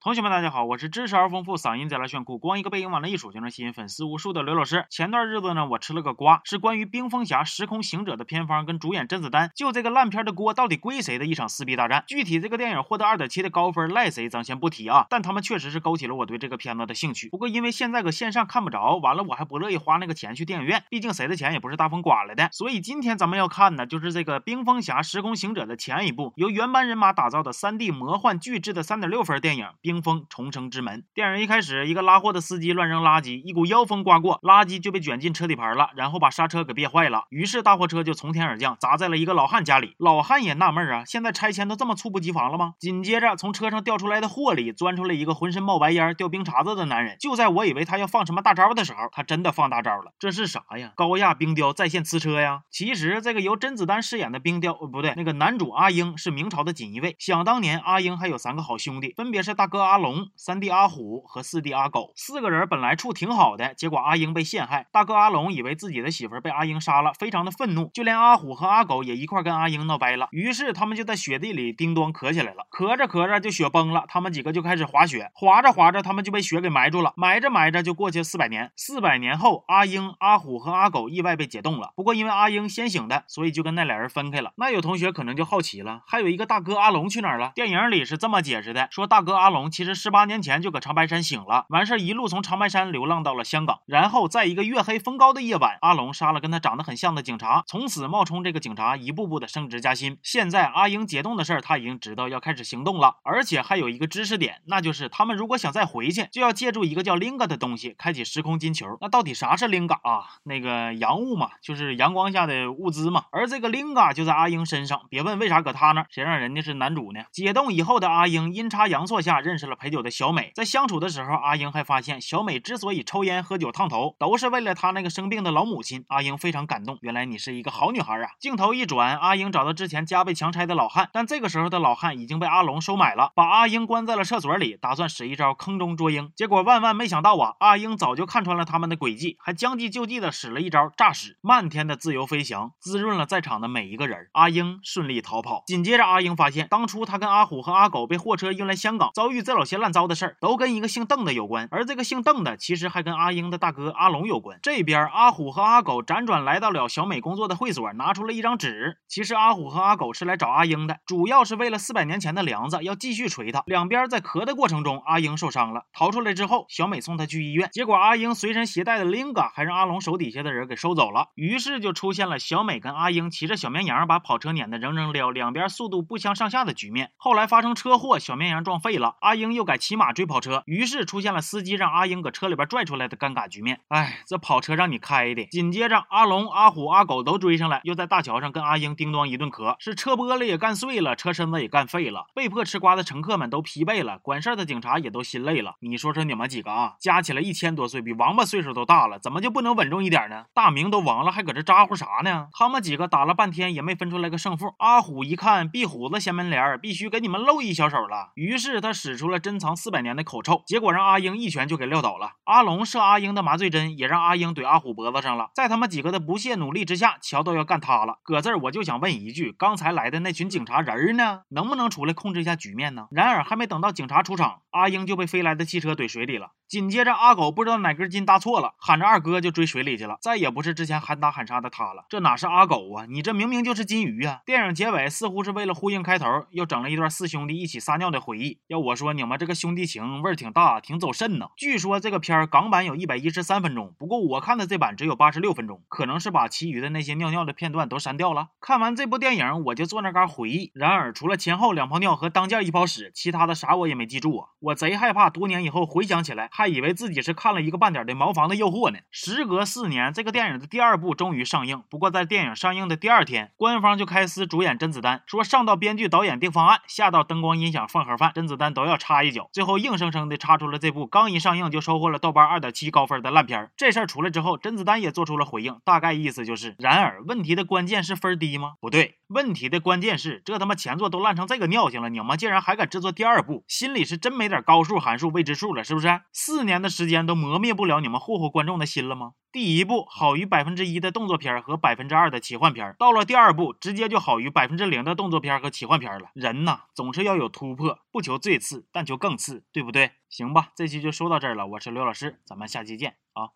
同学们，大家好，我是知识而丰富、嗓音贼拉炫酷、光一个背影往那一杵就能吸引粉丝无数的刘老师。前段日子呢，我吃了个瓜，是关于《冰封侠：时空行者》的片方跟主演甄子丹就这个烂片的锅到底归谁的一场撕逼大战。具体这个电影获得二点七的高分赖谁，咱先不提啊。但他们确实是勾起了我对这个片子的兴趣。不过因为现在搁线上看不着，完了我还不乐意花那个钱去电影院，毕竟谁的钱也不是大风刮来的。所以今天咱们要看的就是这个《冰封侠：时空行者》的前一部，由原班人马打造的 3D 魔幻巨制的三点六分电影《冰封重生》。之门。电影一开始，一个拉货的司机乱扔垃圾，一股妖风刮过，垃圾就被卷进车底盘了，然后把刹车给憋坏了。于是大货车就从天而降，砸在了一个老汉家里。老汉也纳闷啊，现在拆迁都这么猝不及防了吗？紧接着，从车上掉出来的货里钻出来一个浑身冒白烟、掉冰碴子的男人。就在我以为他要放什么大招的时候，他真的放大招了。这是啥呀？高压冰雕在线呲车呀？其实这个由甄子丹饰演的冰雕，不对，那个男主阿英是明朝的锦衣卫。想当年，阿英还有三个好兄弟，分别是大哥哥阿龙、三弟阿虎和。四弟阿狗四个人本来处挺好的，结果阿英被陷害。大哥阿龙以为自己的媳妇被阿英杀了，非常的愤怒，就连阿虎和阿狗也一块跟阿英闹掰了。于是他们就在雪地里叮咚咳起来了，咳着咳着就雪崩了，他们几个就开始滑雪，滑着滑着他们就被雪给埋住了，埋着埋着就过去四百年。四百年后，阿英、阿虎和阿狗意外被解冻了。不过因为阿英先醒的，所以就跟那俩人分开了。那有同学可能就好奇了，还有一个大哥阿龙去哪儿了？电影里是这么解释的，说大哥阿龙其实十八年前就搁长白山醒了，完事儿一路从长白山流浪到了香港，然后在一个月黑风高的夜晚，阿龙杀了跟他长得很像的警察，从此冒充这个警察，一步步的升职加薪。现在阿英解冻的事儿，他已经知道要开始行动了，而且还有一个知识点，那就是他们如果想再回去，就要借助一个叫 Linga 的东西，开启时空金球。那到底啥是 Linga 啊？那个阳物嘛，就是阳光下的物资嘛。而这个 Linga 就在阿英身上，别问为啥搁他那，谁让人家是男主呢？解冻以后的阿英阴差阳错下认识了陪酒的小美，在相处的时候，阿英还发。现小美之所以抽烟喝酒烫头，都是为了她那个生病的老母亲。阿英非常感动，原来你是一个好女孩啊！镜头一转，阿英找到之前家被强拆的老汉，但这个时候的老汉已经被阿龙收买了，把阿英关在了厕所里，打算使一招坑中捉鹰。结果万万没想到啊，阿英早就看穿了他们的诡计，还将计就计的使了一招诈尸，漫天的自由飞翔，滋润了在场的每一个人。阿英顺利逃跑。紧接着，阿英发现当初他跟阿虎和阿狗被货车运来香港，遭遇这老些乱糟的事儿，都跟一个姓邓的有关，而。这个姓邓的其实还跟阿英的大哥阿龙有关。这边阿虎和阿狗辗转来到了小美工作的会所，拿出了一张纸。其实阿虎和阿狗是来找阿英的，主要是为了四百年前的梁子要继续锤他。两边在磕的过程中，阿英受伤了，逃出来之后，小美送他去医院。结果阿英随身携带的 Linga 还让阿龙手底下的人给收走了。于是就出现了小美跟阿英骑着小绵羊把跑车撵得扔扔撩，两边速度不相上下的局面。后来发生车祸，小绵羊撞废了，阿英又改骑马追跑车，于是出现了司机。让阿英搁车里边拽出来的尴尬局面，哎，这跑车让你开的。紧接着，阿龙、阿虎、阿狗都追上来，又在大桥上跟阿英叮咣一顿磕，是车玻璃也干碎了，车身子也干废了。被迫吃瓜的乘客们都疲惫了，管事儿的警察也都心累了。你说说你们几个啊，加起来一千多岁，比王八岁数都大了，怎么就不能稳重一点呢？大明都亡了，还搁这咋呼啥呢？他们几个打了半天也没分出来个胜负。阿虎一看壁虎子掀门帘，必须给你们露一小手了，于是他使出了珍藏四百年的口臭，结果让阿英一拳。就给撂倒了。阿龙射阿英的麻醉针，也让阿英怼阿虎脖子上了。在他们几个的不懈努力之下，桥都要干塌了。搁这儿我就想问一句：刚才来的那群警察人呢？能不能出来控制一下局面呢？然而还没等到警察出场，阿英就被飞来的汽车怼水里了。紧接着阿狗不知道哪根筋搭错了，喊着二哥就追水里去了，再也不是之前喊打喊杀的他了。这哪是阿狗啊？你这明明就是金鱼啊！电影结尾似乎是为了呼应开头，又整了一段四兄弟一起撒尿的回忆。要我说，你们这个兄弟情味儿挺大，挺走肾呢。据说这个片儿港版有一百一十三分钟，不过我看的这版只有八十六分钟，可能是把其余的那些尿尿的片段都删掉了。看完这部电影，我就坐那嘎回忆。然而，除了前后两泡尿和当间一泡屎，其他的啥我也没记住啊！我贼害怕多年以后回想起来，还以为自己是看了一个半点的《茅房的诱惑》呢。时隔四年，这个电影的第二部终于上映。不过在电影上映的第二天，官方就开撕主演甄子丹，说上到编剧导演定方案，下到灯光音响放盒饭，甄子丹都要插一脚。最后硬生生的插出了这部刚一上映就。收获了豆瓣二点七高分的烂片这事儿出来之后，甄子丹也做出了回应，大概意思就是：然而，问题的关键是分低吗？不对，问题的关键是这他妈前作都烂成这个尿性了，你们竟然还敢制作第二部，心里是真没点高数、函数、未知数了，是不是？四年的时间都磨灭不了你们霍霍观众的心了吗？第一部好于百分之一的动作片和百分之二的奇幻片，到了第二部直接就好于百分之零的动作片和奇幻片了。人呐，总是要有突破，不求最次，但就更次，对不对？行吧，这期就说到这儿了，我是刘老师，咱们下期见啊。